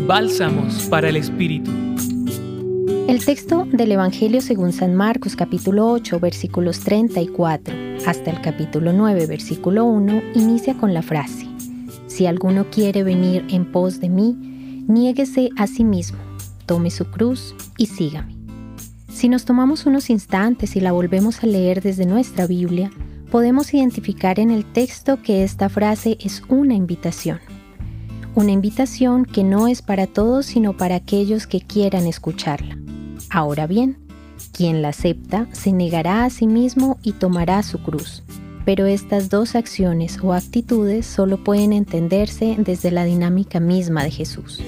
Bálsamos para el Espíritu. El texto del Evangelio según San Marcos capítulo 8 versículos 34 hasta el capítulo 9 versículo 1 inicia con la frase, Si alguno quiere venir en pos de mí, niéguese a sí mismo, tome su cruz y sígame. Si nos tomamos unos instantes y la volvemos a leer desde nuestra Biblia, podemos identificar en el texto que esta frase es una invitación. Una invitación que no es para todos sino para aquellos que quieran escucharla. Ahora bien, quien la acepta se negará a sí mismo y tomará su cruz. Pero estas dos acciones o actitudes solo pueden entenderse desde la dinámica misma de Jesús.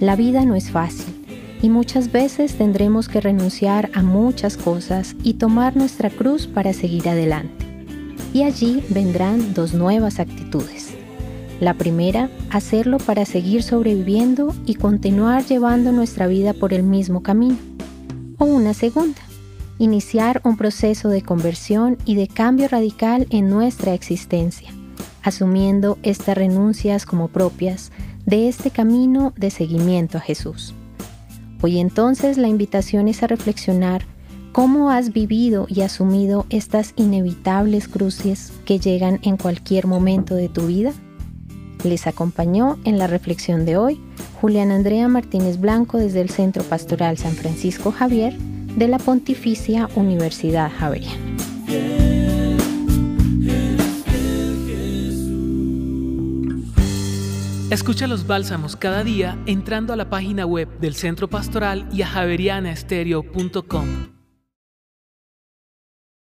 La vida no es fácil y muchas veces tendremos que renunciar a muchas cosas y tomar nuestra cruz para seguir adelante. Y allí vendrán dos nuevas actitudes. La primera, hacerlo para seguir sobreviviendo y continuar llevando nuestra vida por el mismo camino o una segunda, iniciar un proceso de conversión y de cambio radical en nuestra existencia, asumiendo estas renuncias como propias de este camino de seguimiento a Jesús. Hoy entonces la invitación es a reflexionar cómo has vivido y asumido estas inevitables cruces que llegan en cualquier momento de tu vida. Les acompañó en la reflexión de hoy Julián Andrea Martínez Blanco desde el Centro Pastoral San Francisco Javier de la Pontificia Universidad Javeriana. Escucha los bálsamos cada día entrando a la página web del Centro Pastoral y a javerianaestereo.com.